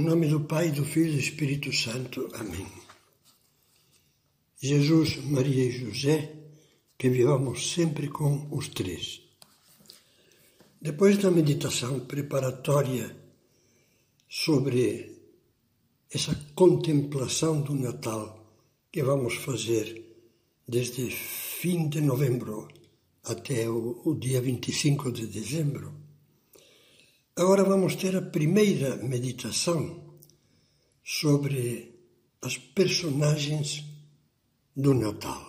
Em nome do Pai, do Filho e do Espírito Santo. Amém. Jesus, Maria e José, que vivamos sempre com os três. Depois da meditação preparatória sobre essa contemplação do Natal que vamos fazer desde fim de novembro até o, o dia 25 de dezembro, Agora vamos ter a primeira meditação sobre as personagens do Natal.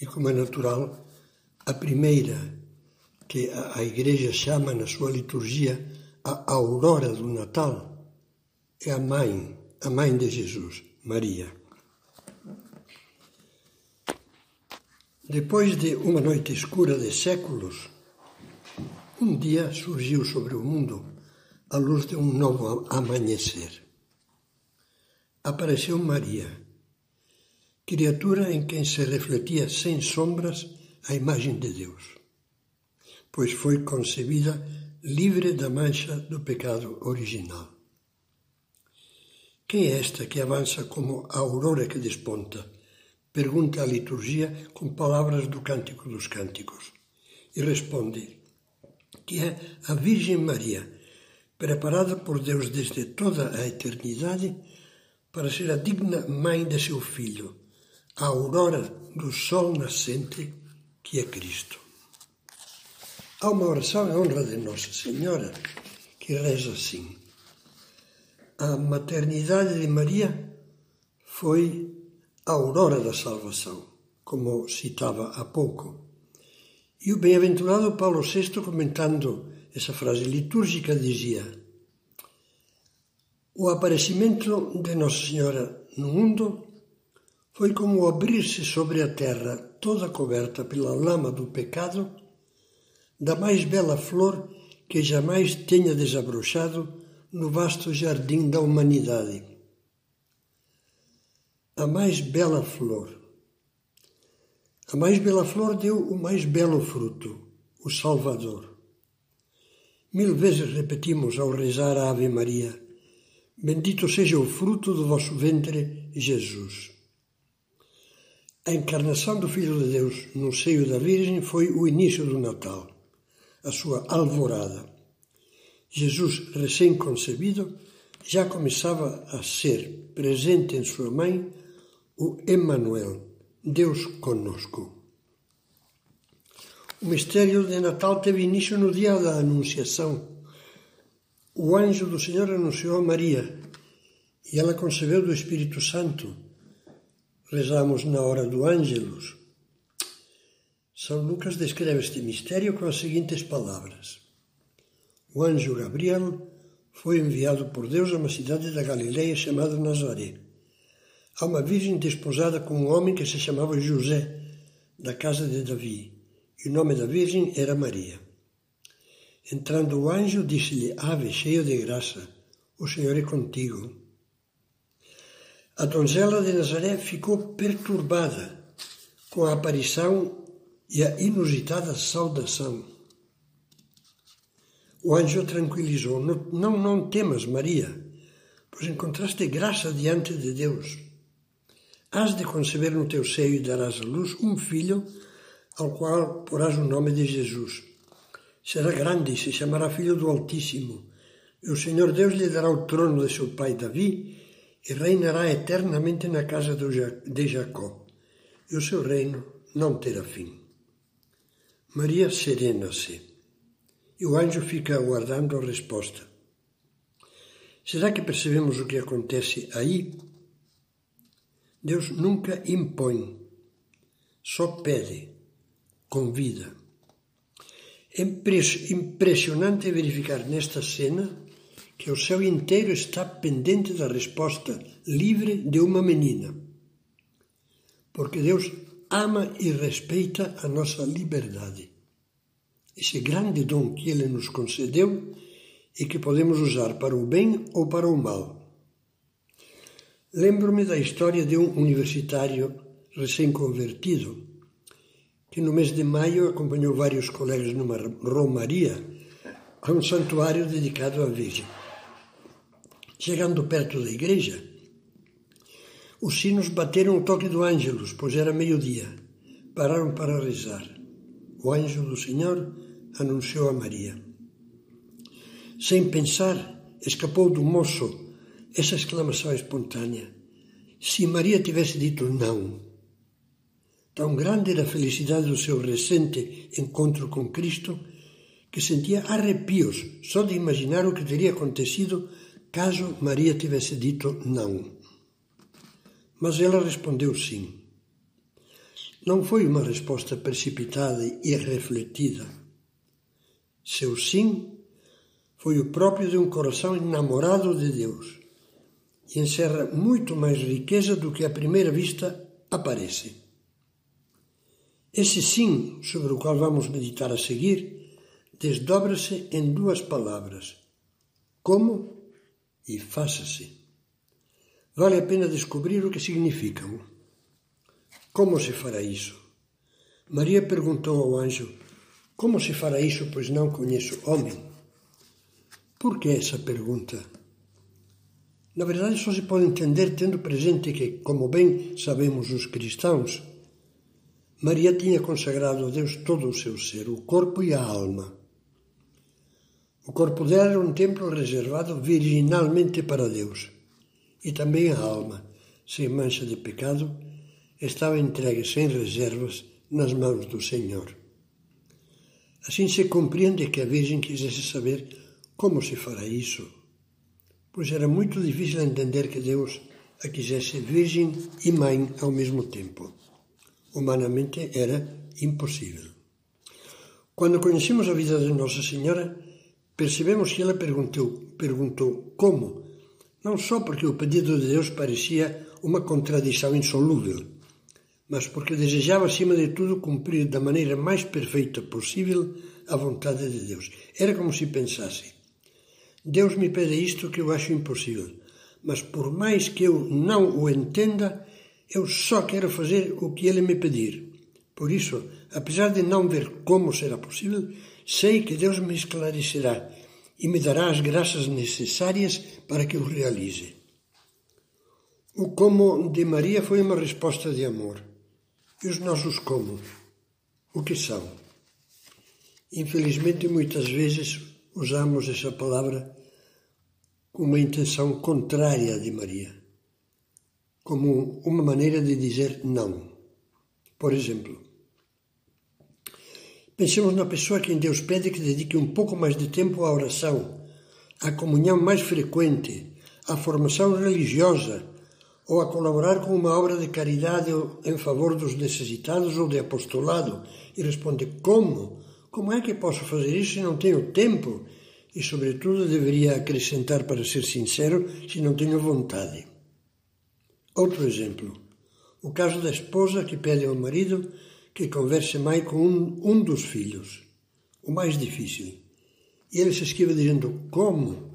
E como é natural, a primeira que a Igreja chama na sua liturgia a aurora do Natal é a mãe, a mãe de Jesus, Maria. Depois de uma noite escura de séculos, um dia surgiu sobre o mundo a luz de um novo amanhecer. Apareceu Maria, criatura em quem se refletia sem sombras a imagem de Deus, pois foi concebida livre da mancha do pecado original. Quem é esta que avança como a aurora que desponta? Pergunta a liturgia com palavras do Cântico dos Cânticos. E responde: que é a Virgem Maria, preparada por Deus desde toda a eternidade para ser a digna mãe de seu filho, a aurora do sol nascente que é Cristo. Há uma oração em honra de Nossa Senhora que reza assim: A maternidade de Maria foi a aurora da salvação, como citava há pouco. E o bem-aventurado Paulo VI, comentando essa frase litúrgica, dizia: O aparecimento de Nossa Senhora no mundo foi como abrir-se sobre a terra toda coberta pela lama do pecado, da mais bela flor que jamais tenha desabrochado no vasto jardim da humanidade. A mais bela flor a mais bela flor deu o mais belo fruto, o Salvador. Mil vezes repetimos ao rezar a Ave Maria: Bendito seja o fruto do vosso ventre, Jesus. A encarnação do Filho de Deus no seio da Virgem foi o início do Natal, a sua alvorada. Jesus, recém-concebido, já começava a ser presente em sua mãe o Emmanuel, Deus conosco. O mistério de Natal teve início no dia da Anunciação. O anjo do Senhor anunciou a Maria e ela concebeu do Espírito Santo. Rezamos na hora do Ângelus. São Lucas descreve este mistério com as seguintes palavras: O anjo Gabriel foi enviado por Deus a uma cidade da Galileia chamada Nazaré Há uma virgem desposada com um homem que se chamava José, da casa de Davi, e o nome da virgem era Maria. Entrando o anjo, disse-lhe: Ave, cheia de graça, o Senhor é contigo. A donzela de Nazaré ficou perturbada com a aparição e a inusitada saudação. O anjo a tranquilizou: Não, não temas, Maria, pois encontraste graça diante de Deus. Has de conceber no teu seio e darás à luz um filho, ao qual porás o nome de Jesus. Será grande e se chamará Filho do Altíssimo. E o Senhor Deus lhe dará o trono de seu pai Davi e reinará eternamente na casa de Jacó. E o seu reino não terá fim. Maria serena-se. E o anjo fica aguardando a resposta. Será que percebemos o que acontece aí? Deus nunca impõe, só pede, convida. É impressionante verificar nesta cena que o céu inteiro está pendente da resposta livre de uma menina. Porque Deus ama e respeita a nossa liberdade. Esse grande dom que Ele nos concedeu e que podemos usar para o bem ou para o mal Lembro-me da história de um universitário recém-convertido que no mês de maio acompanhou vários colegas numa romaria a um santuário dedicado à Virgem. Chegando perto da igreja, os sinos bateram o toque do ângelus, pois era meio-dia. Pararam para rezar. O anjo do Senhor anunciou a Maria. Sem pensar, escapou do moço essa exclamação espontânea. Se Maria tivesse dito não, tão grande era a felicidade do seu recente encontro com Cristo que sentia arrepios só de imaginar o que teria acontecido caso Maria tivesse dito não. Mas ela respondeu sim. Não foi uma resposta precipitada e refletida. Seu sim foi o próprio de um coração enamorado de Deus e encerra muito mais riqueza do que à primeira vista aparece. Esse sim, sobre o qual vamos meditar a seguir, desdobra-se em duas palavras: como e faça-se. Vale a pena descobrir o que significam. Como se fará isso? Maria perguntou ao anjo: Como se fará isso, pois não conheço homem? Por que essa pergunta? Na verdade, só se pode entender tendo presente que, como bem sabemos os cristãos, Maria tinha consagrado a Deus todo o seu ser, o corpo e a alma. O corpo dela era um templo reservado virginalmente para Deus, e também a alma, sem mancha de pecado, estava entregue sem reservas nas mãos do Senhor. Assim se compreende que a Virgem quisesse saber como se fará isso pois era muito difícil entender que Deus a quisesse virgem e mãe ao mesmo tempo. Humanamente era impossível. Quando conhecemos a vida de Nossa Senhora, percebemos que ela perguntou, perguntou como, não só porque o pedido de Deus parecia uma contradição insolúvel, mas porque desejava, acima de tudo, cumprir da maneira mais perfeita possível a vontade de Deus. Era como se pensasse: Deus me pede isto que eu acho impossível, mas por mais que eu não o entenda, eu só quero fazer o que ele me pedir. Por isso, apesar de não ver como será possível, sei que Deus me esclarecerá e me dará as graças necessárias para que o realize. O como de Maria foi uma resposta de amor. E os nossos como? O que são? Infelizmente, muitas vezes usamos essa palavra uma intenção contrária de Maria, como uma maneira de dizer não. Por exemplo, pensemos na pessoa a quem Deus pede que dedique um pouco mais de tempo à oração, à comunhão mais frequente, à formação religiosa ou a colaborar com uma obra de caridade em favor dos necessitados ou de apostolado e responde: Como? Como é que posso fazer isso se não tenho tempo e, sobretudo, deveria acrescentar, para ser sincero, se não tenho vontade. Outro exemplo. O caso da esposa que pede ao marido que converse mais com um, um dos filhos, o mais difícil. E ele se esquiva dizendo como?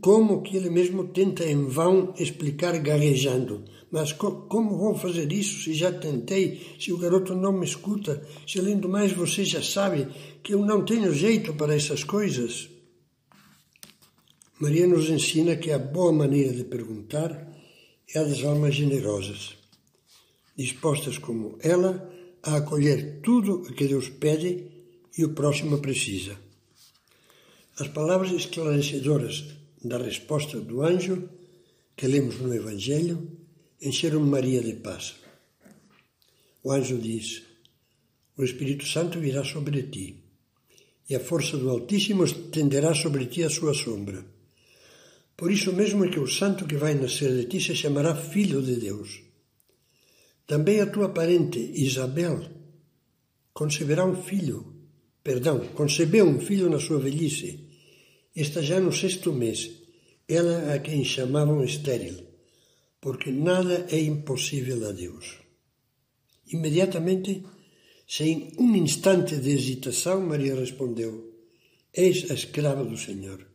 Como que ele mesmo tenta em vão explicar gaguejando. Mas co como vou fazer isso se já tentei, se o garoto não me escuta, se além do mais você já sabe que eu não tenho jeito para essas coisas? Maria nos ensina que a boa maneira de perguntar é a das almas generosas, dispostas como ela a acolher tudo o que Deus pede e o próximo precisa. As palavras esclarecedoras da resposta do anjo que lemos no Evangelho encheram Maria de paz. O anjo diz: O Espírito Santo virá sobre ti e a força do Altíssimo estenderá sobre ti a sua sombra. Por isso mesmo é que o santo que vai nascer de ti se chamará Filho de Deus. Também a tua parente Isabel conceberá um filho, perdão, concebeu um filho na sua velhice. Está já no sexto mês, ela a quem chamavam estéril, porque nada é impossível a Deus. Imediatamente sem um instante de hesitação, Maria respondeu: Eis a escrava do Senhor.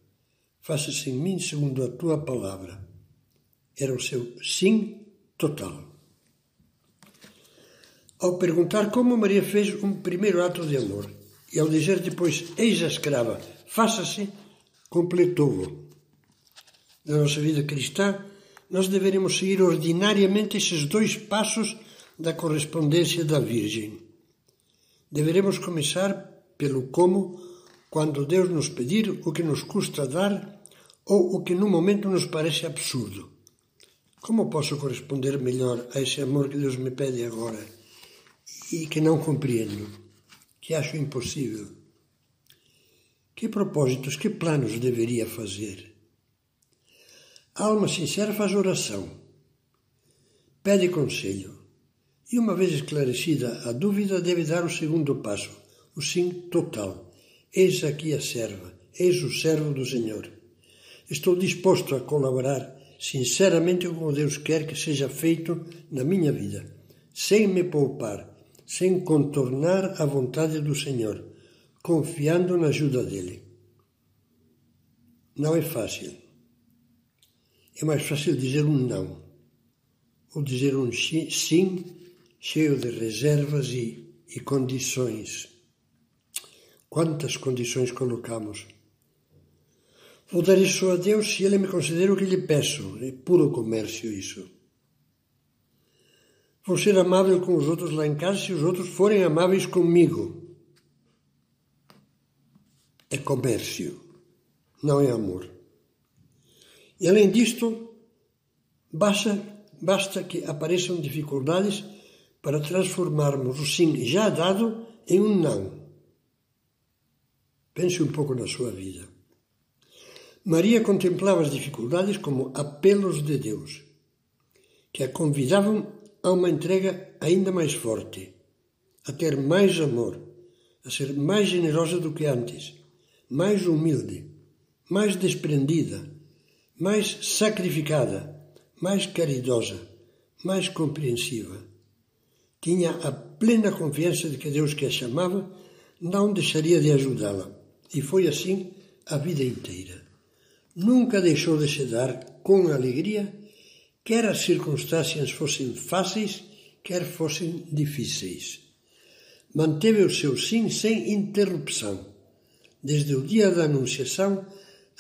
Faça-se em mim segundo a tua palavra. Era o seu sim total. Ao perguntar como Maria fez um primeiro ato de amor, e ao dizer depois: Eis a escrava, faça-se, completou-o. da nossa vida cristã, nós deveremos seguir ordinariamente esses dois passos da correspondência da Virgem. Deveremos começar pelo como, quando Deus nos pedir o que nos custa dar ou o que no momento nos parece absurdo. Como posso corresponder melhor a esse amor que Deus me pede agora e que não compreendo, que acho impossível? Que propósitos, que planos deveria fazer? A alma sincera faz oração, pede conselho e, uma vez esclarecida a dúvida, deve dar o segundo passo, o sim total. Eis aqui a serva, eis o servo do Senhor. Estou disposto a colaborar sinceramente como Deus quer que seja feito na minha vida, sem me poupar, sem contornar a vontade do Senhor, confiando na ajuda dele. Não é fácil. É mais fácil dizer um não, ou dizer um sim cheio de reservas e, e condições. Quantas condições colocamos? Vou dar isso a Deus se Ele me conceder o que lhe peço. É puro comércio isso. Vou ser amável com os outros lá em casa se os outros forem amáveis comigo. É comércio, não é amor. E além disto, basta, basta que apareçam dificuldades para transformarmos o sim já dado em um não. Pense um pouco na sua vida. Maria contemplava as dificuldades como apelos de Deus, que a convidavam a uma entrega ainda mais forte, a ter mais amor, a ser mais generosa do que antes, mais humilde, mais desprendida, mais sacrificada, mais caridosa, mais compreensiva. Tinha a plena confiança de que Deus que a chamava não deixaria de ajudá-la. E foi assim a vida inteira nunca deixou de se dar com alegria, quer as circunstâncias fossem fáceis, quer fossem difíceis. Manteve o seu sim sem interrupção, desde o dia da Anunciação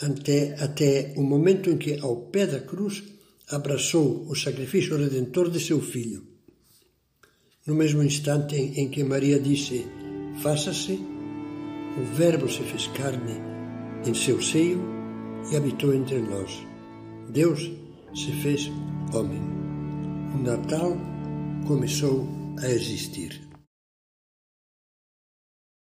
até, até o momento em que, ao pé da cruz, abraçou o sacrifício redentor de seu filho. No mesmo instante em que Maria disse: Faça-se, o Verbo se fez carne em seu seio e habitou entre nós. Deus se fez homem. O Natal começou a existir.